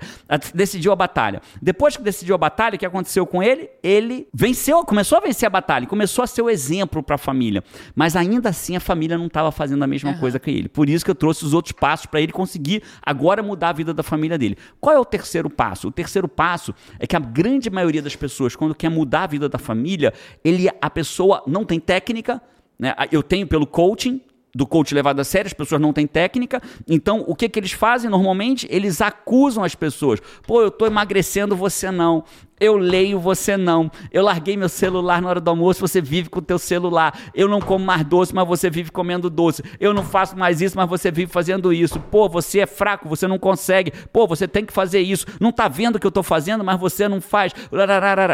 Decidiu a batalha. Depois que decidiu a batalha, o que aconteceu com ele? Ele venceu, começou a vencer a batalha, começou a ser o exemplo para a família. Mas ainda assim, a família não estava fazendo a mesma coisa que ele. Por isso que eu trouxe os outros passos para ele conseguir agora mudar a vida da família dele. Qual é o terceiro passo? O terceiro passo é que a grande maioria das pessoas, quando quer mudar a vida da família, ele, a pessoa não tem técnica, né? Eu tenho pelo coaching, do coach levado a sério, as pessoas não têm técnica. Então, o que, que eles fazem normalmente? Eles acusam as pessoas. Pô, eu tô emagrecendo, você não. Eu leio, você não. Eu larguei meu celular na hora do almoço, você vive com o teu celular. Eu não como mais doce, mas você vive comendo doce. Eu não faço mais isso, mas você vive fazendo isso. Pô, você é fraco, você não consegue. Pô, você tem que fazer isso. Não tá vendo o que eu tô fazendo, mas você não faz.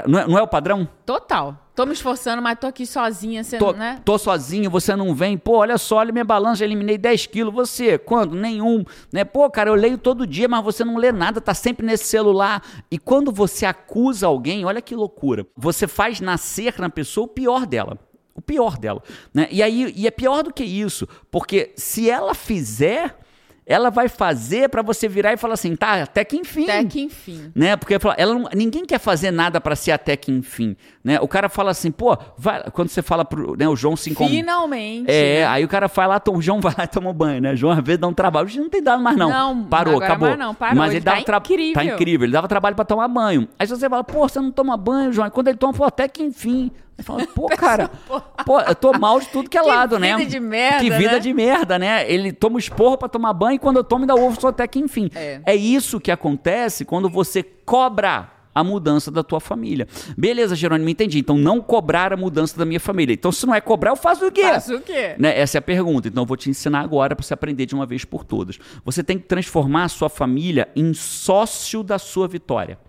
Não é, não é o padrão? Total. Tô me esforçando, mas tô aqui sozinha, você Tô, né? tô sozinho, você não vem. Pô, olha só, olha minha balança, já eliminei 10 quilos. Você, quando? Nenhum. Né? Pô, cara, eu leio todo dia, mas você não lê nada, tá sempre nesse celular. E quando você acusa alguém, olha que loucura. Você faz nascer na pessoa o pior dela. O pior dela. Né? E aí, e é pior do que isso, porque se ela fizer, ela vai fazer pra você virar e falar assim, tá, até que enfim Até que enfim. né? Porque fala- ela não- ninguém quer fazer nada pra ser até que enfim, né? O cara fala assim, pô, vai, quando você fala pro, né, o João se incom- Finalmente. É, né? aí o cara lá, to- o João vai lá e toma um banho, né? O João às vezes dá um trabalho, hoje não tem dado mais não. Não, parou, acabou. mais não, parou. Mas ele, Ele dava tá incrível. Tá incrível, ele dava trabalho pra tomar banho. Aí você fala, pô, você não toma banho, João. E quando ele toma, pô, até que enfim. Fala, pô, cara, pô, eu tô mal de tudo que é Que lado, né? vida de merda, Que vida né? de merda, né? Ele toma esporro pra tomar banho e quando eu tomo ainda ovo só até que enfim. É. isso que acontece quando você cobra a mudança da tua família. Beleza, Jerônimo, entendi. Então não cobrar a mudança da minha família. Então se não é cobrar, eu faço o quê? Faço o quê? Né? Essa é a pergunta. Então eu vou te ensinar agora para você aprender de uma vez por todas. Você tem que transformar a sua família em sócio da sua vitória.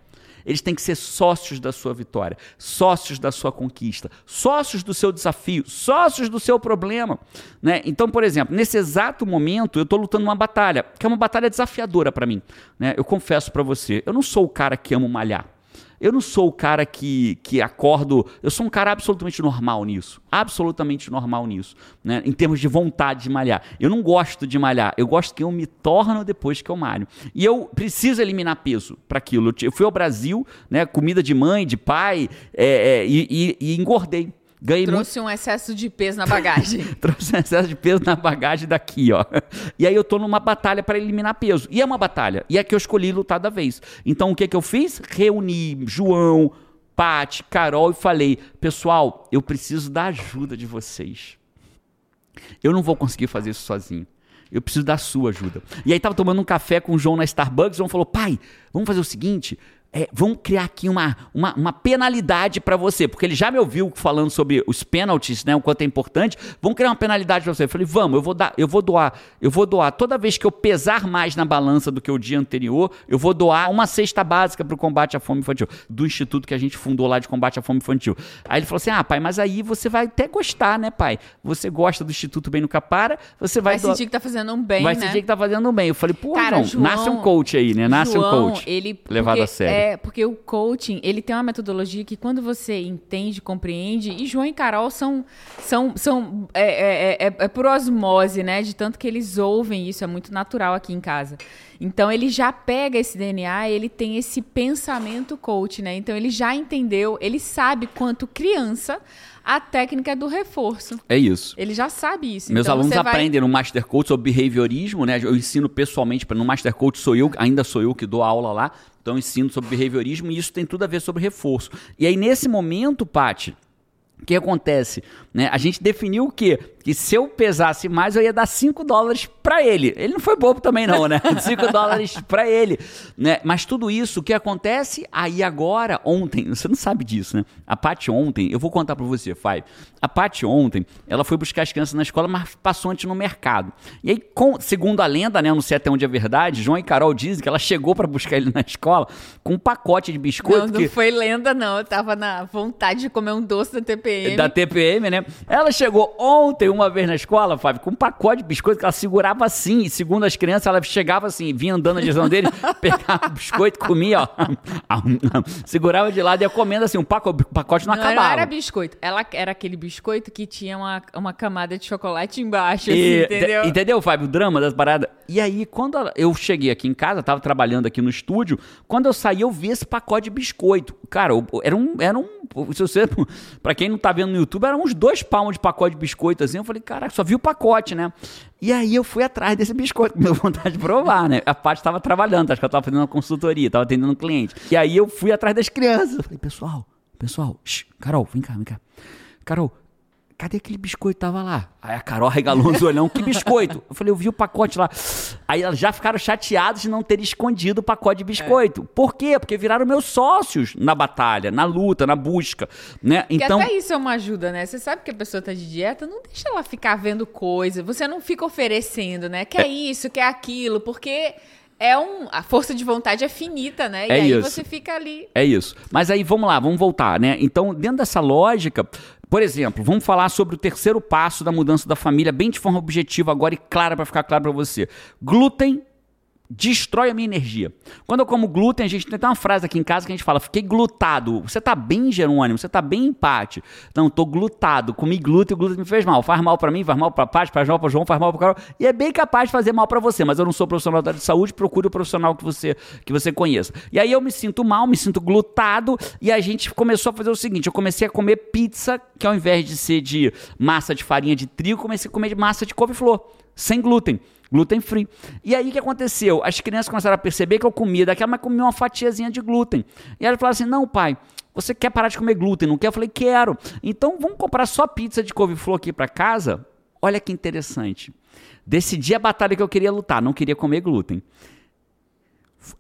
Eles têm que ser sócios da sua vitória, sócios da sua conquista, sócios do seu desafio, sócios do seu problema. Né? Então, por exemplo, nesse exato momento, eu estou lutando uma batalha, que é uma batalha desafiadora para mim. Né? Eu confesso para você, eu não sou o cara que amo malhar. Eu não sou o cara que, que acordo. Eu sou um cara absolutamente normal nisso. Absolutamente normal nisso. Né? Em termos de vontade de malhar. Eu não gosto de malhar. Eu gosto que eu me torno depois que eu malho. E eu preciso eliminar peso para aquilo. Eu fui ao Brasil, né? Comida de mãe, de pai, é, é, e, e, e engordei. Ganhei Trouxe muito... um excesso de peso na bagagem. Trouxe um excesso de peso na bagagem daqui, ó. E aí eu tô numa batalha para eliminar peso. E é uma batalha. E é que eu escolhi lutar da vez. Então o que que eu fiz? Reuni João, Pati, Carol e falei: "Pessoal, eu preciso da ajuda de vocês. Eu não vou conseguir fazer isso sozinho. Eu preciso da sua ajuda. E aí tava tomando um café com o João na Starbucks, o João falou: "Pai, vamos fazer o seguinte, é, vamos criar aqui uma, uma, uma penalidade para você, porque ele já me ouviu falando sobre os pênaltis, né, o quanto é importante. Vamos criar uma penalidade para você. Eu falei, vamos, eu vou dar, eu vou doar, eu vou doar toda vez que eu pesar mais na balança do que o dia anterior, eu vou doar uma cesta básica para o combate à fome infantil do instituto que a gente fundou lá de combate à fome infantil. Aí ele falou assim: "Ah, pai, mas aí você vai até gostar, né, pai? Você gosta do instituto Bem no Capara, você vai vai doar... sentir que tá fazendo um bem, vai né? sentir que tá fazendo um bem. Eu falei: "Pô, Cara, João, João, nasce um coach aí, né? Nasce João, um coach." Ele levado a sério. É, é, porque o coaching, ele tem uma metodologia que quando você entende, compreende, e João e Carol são, são, são é, é, é, é por osmose, né? De tanto que eles ouvem isso, é muito natural aqui em casa. Então ele já pega esse DNA, ele tem esse pensamento coach, né? Então ele já entendeu, ele sabe quanto criança a técnica do reforço. É isso. Ele já sabe isso. Meus então, alunos vai... aprendem no Master Coach sobre behaviorismo, né? Eu ensino pessoalmente, no Master Coach sou eu, ainda sou eu que dou aula lá, então ensino sobre behaviorismo e isso tem tudo a ver sobre reforço. E aí nesse momento, Pati, o que acontece? Né? A gente definiu o quê? Que se eu pesasse mais, eu ia dar 5 dólares para ele. Ele não foi bobo também, não, né? 5 dólares para ele. Né? Mas tudo isso, o que acontece? Aí agora, ontem, você não sabe disso, né? A Paty ontem, eu vou contar para você, Five. A Paty ontem, ela foi buscar as crianças na escola, mas passou antes no mercado. E aí, com, segundo a lenda, né? Eu não sei até onde é verdade, João e Carol dizem que ela chegou para buscar ele na escola com um pacote de biscoito. Não, não que... foi lenda, não. Eu tava na vontade de comer um doce da TPM. Da TPM, né? Ela chegou ontem, uma vez na escola, Fábio, com um pacote de biscoito que ela segurava assim. E segundo as crianças, ela chegava assim, vinha andando na direção dele, pegava o biscoito, comia, ó. segurava de lado e ia comendo assim, um pacote, o pacote não, não acabava. Não era biscoito. Ela era aquele biscoito que tinha uma, uma camada de chocolate embaixo, assim, e, entendeu? Entendeu, Fábio? O drama das paradas. E aí, quando eu cheguei aqui em casa, tava trabalhando aqui no estúdio, quando eu saí, eu vi esse pacote de biscoito. Cara, era um. Era um se você, pra quem não tá vendo no YouTube, eram uns dois palmos de pacote de biscoito assim. Eu falei, caraca, só vi o pacote, né? E aí eu fui atrás desse biscoito, com vontade de provar, né? A parte estava trabalhando, acho que eu estava fazendo uma consultoria, estava atendendo um cliente. E aí eu fui atrás das crianças. Falei, pessoal, pessoal, shh, Carol, vem cá, vem cá. Carol, cadê aquele biscoito tava lá? Aí a Carol regalou os olhão, que biscoito? Eu falei, eu vi o pacote lá. Aí elas já ficaram chateadas de não ter escondido o pacote de biscoito. É. Por quê? Porque viraram meus sócios na batalha, na luta, na busca, né? Então... até isso é uma ajuda, né? Você sabe que a pessoa tá de dieta, não deixa ela ficar vendo coisa. Você não fica oferecendo, né? Quer é. isso, quer aquilo, porque é um. A força de vontade é finita, né? E é aí isso. você fica ali. É isso. Mas aí vamos lá, vamos voltar, né? Então, dentro dessa lógica, por exemplo, vamos falar sobre o terceiro passo da mudança da família, bem de forma objetiva agora e clara para ficar claro para você. Glúten destrói a minha energia. Quando eu como glúten, a gente tem uma frase aqui em casa que a gente fala: fiquei glutado. Você tá bem, Jerônimo? Você tá bem empate? Não, tô glutado. Comi glúten, o glúten me fez mal. Faz mal para mim, faz mal para Paty, faz mal para João, faz mal para Carol. E é bem capaz de fazer mal para você, mas eu não sou profissional da área de saúde, procure o profissional que você que você conheça. E aí eu me sinto mal, me sinto glutado e a gente começou a fazer o seguinte, eu comecei a comer pizza, que ao invés de ser de massa de farinha de trigo, comecei a comer de massa de couve-flor, sem glúten glúten free. E aí o que aconteceu? As crianças começaram a perceber que eu comia daquela, mas comia uma fatiazinha de glúten. E elas falaram assim: não, pai. Você quer parar de comer glúten? Não quer? Eu falei, quero. Então vamos comprar só pizza de couve-flor aqui para casa? Olha que interessante. Decidi a batalha que eu queria lutar, não queria comer glúten.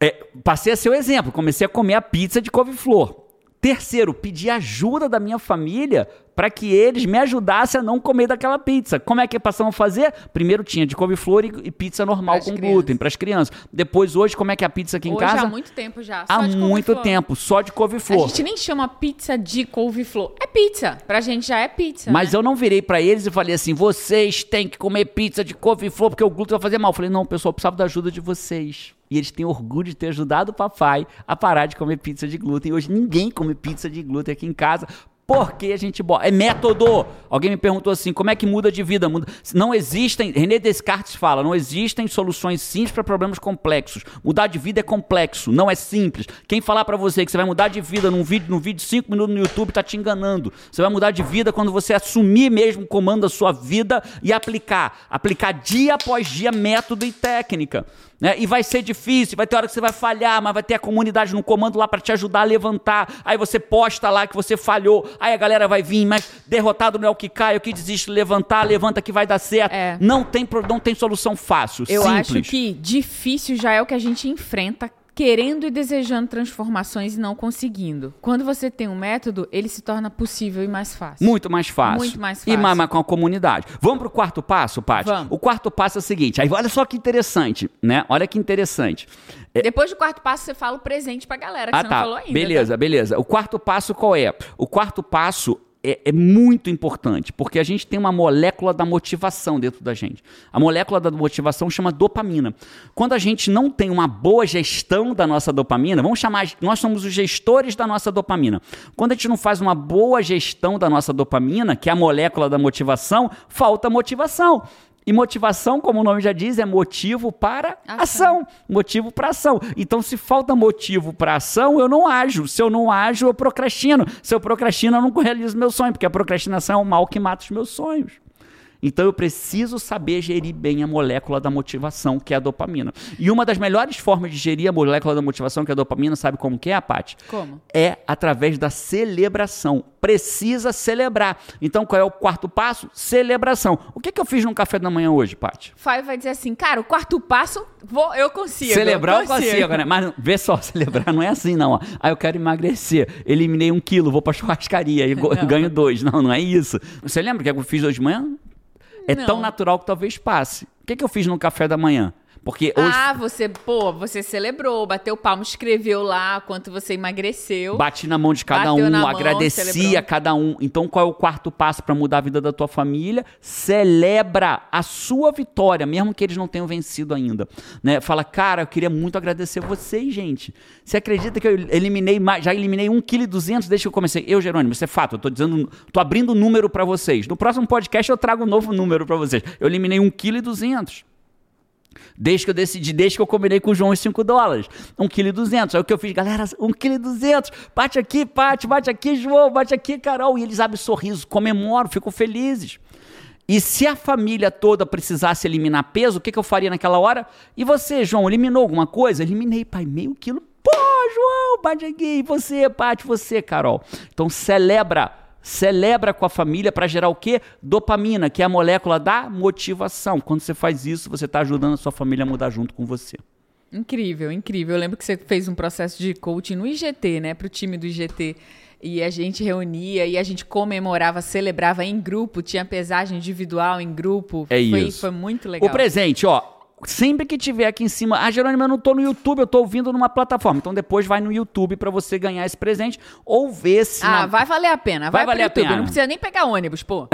É, passei a ser o exemplo, comecei a comer a pizza de couve-flor. Terceiro, pedir ajuda da minha família para que eles me ajudassem a não comer daquela pizza. Como é que passaram a fazer? Primeiro tinha de couve-flor e, e, pizza normal com glúten para as crianças. Depois, hoje, como é que é a pizza aqui hoje, em casa? Há muito tempo já. há muito tempo, só de couve-flor. A gente nem chama pizza de couve-flor. É pizza. Pra gente já é pizza. Mas né? eu não virei para eles e falei assim: vocês têm que comer pizza de couve-flor porque o glúten vai fazer mal. Eu falei, não, pessoal, eu precisava da ajuda de vocês. E eles têm orgulho de ter ajudado o papai a parar de comer pizza de glúten. Hoje ninguém come pizza de glúten aqui em casa porque a gente bota. É método. Alguém me perguntou assim: como é que muda de vida? Muda... Não existem. René Descartes fala: não existem soluções simples para problemas complexos. Mudar de vida é complexo, não é simples. Quem falar para você que você vai mudar de vida num vídeo, num vídeo de 5 minutos no YouTube tá te enganando. Você vai mudar de vida quando você assumir mesmo o comando da sua vida e aplicar. Aplicar dia após dia método e técnica. Né? E vai ser difícil, vai ter hora que você vai falhar, mas vai ter a comunidade no comando lá para te ajudar a levantar. Aí você posta lá que você falhou, aí a galera vai vir, mas derrotado não é o que cai, é o que desiste, levantar, levanta que vai dar certo. É. Não, tem, não tem solução fácil. Eu simples. acho que difícil já é o que a gente enfrenta querendo e desejando transformações e não conseguindo. Quando você tem um método, ele se torna possível e mais fácil. Muito mais fácil. Muito mais fácil. E mais, mais com a comunidade. Vamos para o quarto passo, Paty? Vamos. O quarto passo é o seguinte, aí olha só que interessante, né? Olha que interessante. É... Depois do quarto passo, você fala o presente para a galera, que ah, você tá. não falou ainda. Beleza, tá? beleza. O quarto passo qual é? O quarto passo é, é, muito importante, porque a gente tem uma molécula da motivação dentro da gente. A molécula da motivação chama dopamina. Quando a gente não tem uma boa gestão da nossa dopamina, vamos chamar, nós somos os gestores da nossa dopamina. Quando a gente não faz uma boa gestão da nossa dopamina, que é a molécula da motivação, falta motivação. E motivação, como o nome já diz, é motivo para ação. ação. Motivo para ação. Então, se falta motivo para ação, eu não ajo. Se eu não ajo, eu procrastino. Se eu procrastino, eu não realizo meu sonho, porque a procrastinação é o mal que mata os meus sonhos. Então eu preciso saber gerir bem a molécula da motivação, que é a dopamina. E uma das melhores formas de gerir a molécula da motivação, que é a dopamina, sabe como que é, Paty? Como? É através da celebração. Precisa celebrar. Então qual é o quarto passo? Celebração. O que, que eu fiz no café da manhã hoje, Paty? Fábio vai dizer assim, cara, o quarto passo, vou, eu consigo. Celebrar eu consigo, eu consigo né? Mas vê só, celebrar não é assim não. Ó. Ah, eu quero emagrecer. Eliminei um quilo, vou pra churrascaria e ganho dois. Não, não é isso. Você lembra o que eu fiz hoje de manhã? É não. tão natural que talvez passe. O que, que eu fiz no café da manhã? Porque hoje... Ah, você, pô, você celebrou, bateu palmo, escreveu lá quanto você emagreceu. Bati na mão de cada um, agradeci a cada um. Então, qual é o quarto passo para mudar a vida da tua família? Celebra a sua vitória, mesmo que eles não tenham vencido ainda. Né? Fala, cara, eu queria muito agradecer vocês, gente. Você acredita que eu eliminei mais, já eliminei 1,2 kg desde que eu comecei? Eu, Jerônimo, isso é fato, eu tô dizendo, tô abrindo número para vocês. No próximo podcast eu trago um novo número para vocês. Eu eliminei 1,2 kg. Desde que eu decidi, desde que eu combinei com o João os 5 dólares. 1,2 kg. Aí o que eu fiz, galera, 1,2 kg. Bate aqui, bate, bate aqui, João, bate aqui, Carol. E eles abrem sorriso, comemoram, ficam felizes. E se a família toda precisasse eliminar peso, o que, que eu faria naquela hora? E você, João, eliminou alguma coisa? Eliminei, pai, meio quilo. Pô, João, bate aqui. E você, bate, você, Carol. Então celebra celebra com a família para gerar o quê? Dopamina, que é a molécula da motivação. Quando você faz isso, você está ajudando a sua família a mudar junto com você. Incrível, incrível. Eu lembro que você fez um processo de coaching no IGT, né, para o time do IGT. E a gente reunia e a gente comemorava, celebrava em grupo, tinha pesagem individual em grupo. É foi, isso. Foi muito legal. O presente, ó, sempre que tiver aqui em cima, ah, Jerônimo, eu não tô no YouTube, eu tô ouvindo numa plataforma. Então depois vai no YouTube para você ganhar esse presente ou ver se. Ah, na... vai valer a pena. Vai, vai valer a pena. Não precisa nem pegar ônibus, pô.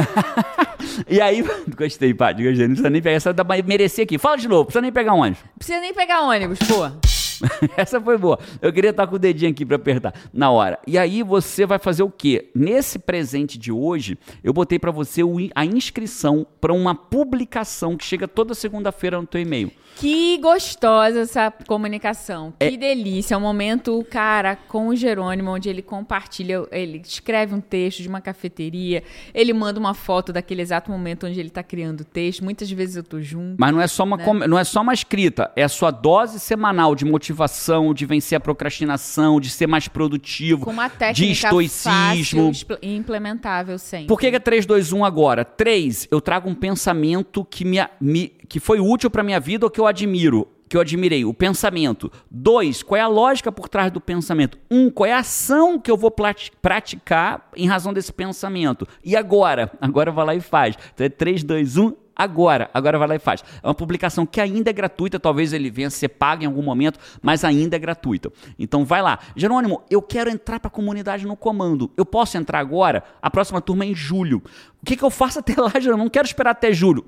e aí, gostei, Paty, gostei. Não precisa nem pegar, essa dá pra merecer aqui. Fala de novo, precisa nem pegar ônibus. Não precisa nem pegar ônibus, pô. Essa foi boa. Eu queria estar com o dedinho aqui para apertar na hora. E aí você vai fazer o quê? Nesse presente de hoje, eu botei para você a inscrição para uma publicação que chega toda segunda-feira no teu e-mail. Que gostosa essa comunicação. Que é... delícia. É um momento, cara, com o Jerônimo, onde ele compartilha, ele escreve um texto de uma cafeteria, ele manda uma foto daquele exato momento onde ele está criando o texto. Muitas vezes eu tô junto. Mas não é só uma, né? com... não é só uma escrita, é a sua dose semanal de motivação, de vencer a procrastinação, de ser mais produtivo, com uma técnica de estoicismo. Fácil e implementável sempre. Por que é 3, 2, 1 agora? 3, eu trago um pensamento que me, me que foi útil para minha vida ou que eu admiro, que eu admirei, o pensamento. Dois, qual é a lógica por trás do pensamento? Um, qual é a ação que eu vou praticar em razão desse pensamento? E agora? Agora vai lá e faz. Então é 3, 2, 1, agora. Agora vai lá e faz. É uma publicação que ainda é gratuita, talvez ele venha ser pago em algum momento, mas ainda é gratuita. Então vai lá. Jerônimo, eu quero entrar para a comunidade no comando. Eu posso entrar agora? A próxima turma é em julho. O que, que eu faço até lá, Jerônimo? Não quero esperar até julho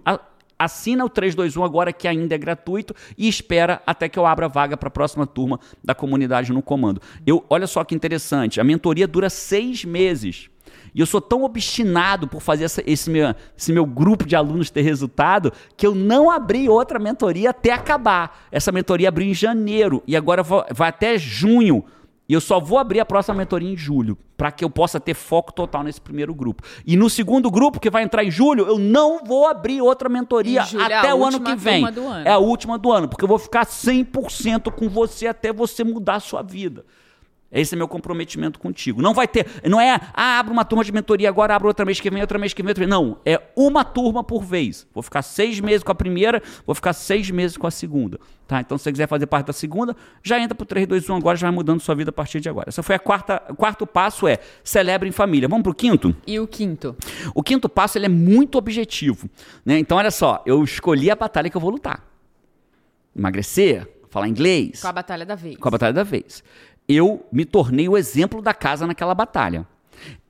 assina o 321 agora, que ainda é gratuito, e espera até que eu abra vaga para a próxima turma da comunidade no comando. Eu, olha só que interessante, a mentoria dura seis meses. E eu sou tão obstinado por fazer essa, esse, meu, esse meu grupo de alunos ter resultado que eu não abri outra mentoria até acabar. Essa mentoria abriu em janeiro e agora vai até junho. E eu só vou abrir a próxima mentoria em julho, para que eu possa ter foco total nesse primeiro grupo. E no segundo grupo, que vai entrar em julho, eu não vou abrir outra mentoria é até é o ano que vem. Ano. É a última do ano, porque eu vou ficar 100% com você até você mudar a sua vida. Esse é meu comprometimento contigo. Não vai ter, não é, ah, abre uma turma de mentoria agora, abre outra mês que vem, outra mês que vem, outra mês. Não, é uma turma por vez. Vou ficar seis meses com a primeira, vou ficar seis meses com a segunda. Tá? Então, se você quiser fazer parte da segunda, já entra pro 3, 2, 1 agora, já vai mudando sua vida a partir de agora. Essa foi a quarta, o quarto passo é celebre em família. Vamos pro quinto? E o quinto? O quinto passo ele é muito objetivo. Né? Então, olha só, eu escolhi a batalha que eu vou lutar. Emagrecer, falar inglês. Com a batalha da vez. Com a batalha da vez eu me tornei o exemplo da casa naquela batalha.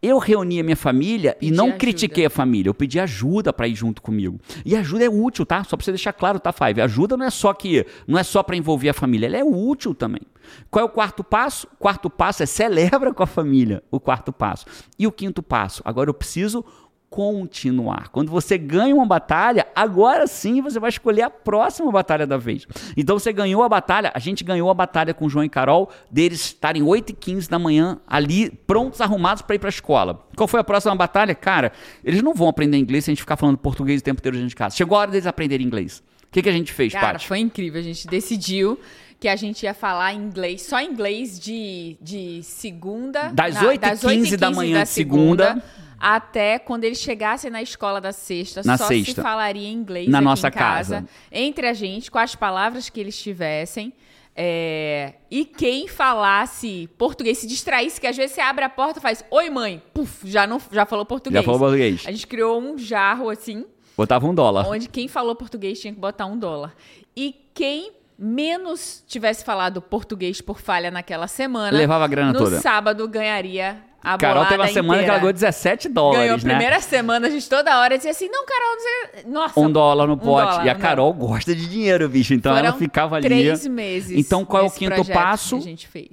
Eu reuni a minha família pedi e não ajuda. critiquei a família, eu pedi ajuda para ir junto comigo. E ajuda é útil, tá? Só para você deixar claro, tá, Five? Ajuda não é só que não é só para envolver a família, ela é útil também. Qual é o quarto passo? O quarto passo é celebra com a família, o quarto passo. E o quinto passo? Agora eu preciso continuar. Quando você ganha uma batalha, agora sim você vai escolher a próxima batalha da vez. Então você ganhou a batalha, a gente ganhou a batalha com o João e Carol, deles estarem 8 e 15 da manhã ali, prontos, arrumados para ir para a escola. Qual foi a próxima batalha? Cara, eles não vão aprender inglês se a gente ficar falando português o tempo inteiro dentro de casa. Chegou a hora deles aprenderem inglês. O que, que a gente fez, Cara, Paty? foi incrível. A gente decidiu que a gente ia falar inglês, só inglês de, de segunda. Das 8h15 da manhã de segunda, segunda até quando eles chegassem na escola da sexta, na só sexta. se falaria inglês na nossa casa, casa, entre a gente, com as palavras que eles tivessem. É, e quem falasse português, se distraísse, que às vezes você abre a porta e faz Oi, mãe, puf, já, não, já falou português. Já falou português. A gente criou um jarro assim. Botava um dólar. Onde quem falou português tinha que botar um dólar. E quem menos tivesse falado português por falha naquela semana, levava a grana no toda. No sábado ganharia a Carol teve uma semana inteira. que ela ganhou 17 dólares. Ganhou a né? primeira semana, a gente toda hora dizia assim: não, Carol, não Nossa. Um dólar no pote. Um dólar, e a Carol gosta de dinheiro, bicho. Então Foram ela ficava ali. Três meses. Então qual é o quinto passo?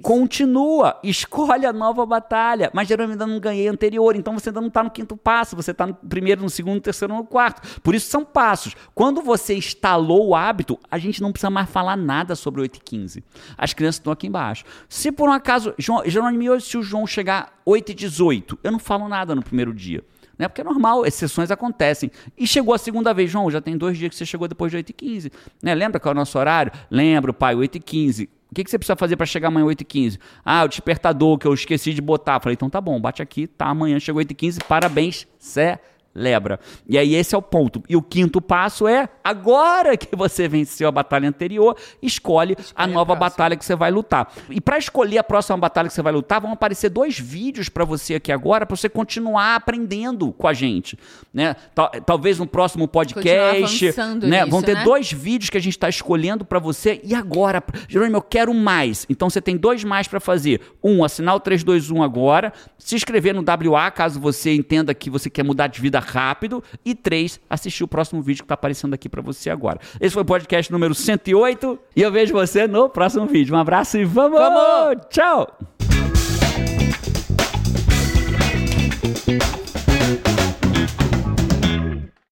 Continua. Escolhe a nova batalha. Mas geralmente ainda não ganhei anterior. Então você ainda não está no quinto passo. Você está no primeiro, no segundo, no terceiro, no quarto. Por isso são passos. Quando você instalou o hábito, a gente não precisa mais falar nada sobre 8 e 15. As crianças estão aqui embaixo. Se por um acaso, João, Jerônimo, se o João chegar 8 e 18, eu não falo nada no primeiro dia. Né? Porque é normal, exceções acontecem. E chegou a segunda vez, João, já tem dois dias que você chegou depois de 8 e 15. Né? Lembra qual é o nosso horário? Lembro, pai, 8 e 15. O que, que você precisa fazer para chegar amanhã 8 e 15? Ah, o despertador que eu esqueci de botar. Falei, então tá bom, bate aqui, tá, amanhã chegou 8 e 15, parabéns, Cé lebra. E aí esse é o ponto. E o quinto passo é, agora que você venceu a batalha anterior, escolhe, escolhe a nova a batalha que você vai lutar. E para escolher a próxima batalha que você vai lutar, vão aparecer dois vídeos para você aqui agora, para você continuar aprendendo com a gente. Né? Talvez no próximo podcast, né? Nisso, vão ter né? dois vídeos que a gente está escolhendo para você. E agora, Jerônimo, eu quero mais. Então você tem dois mais para fazer. Um, assinar o 321 agora, se inscrever no WA, caso você entenda que você quer mudar de vida rápido. E três, assistir o próximo vídeo que está aparecendo aqui para você agora. Esse foi o podcast número 108 e eu vejo você no próximo vídeo. Um abraço e vamos! vamos! Tchau!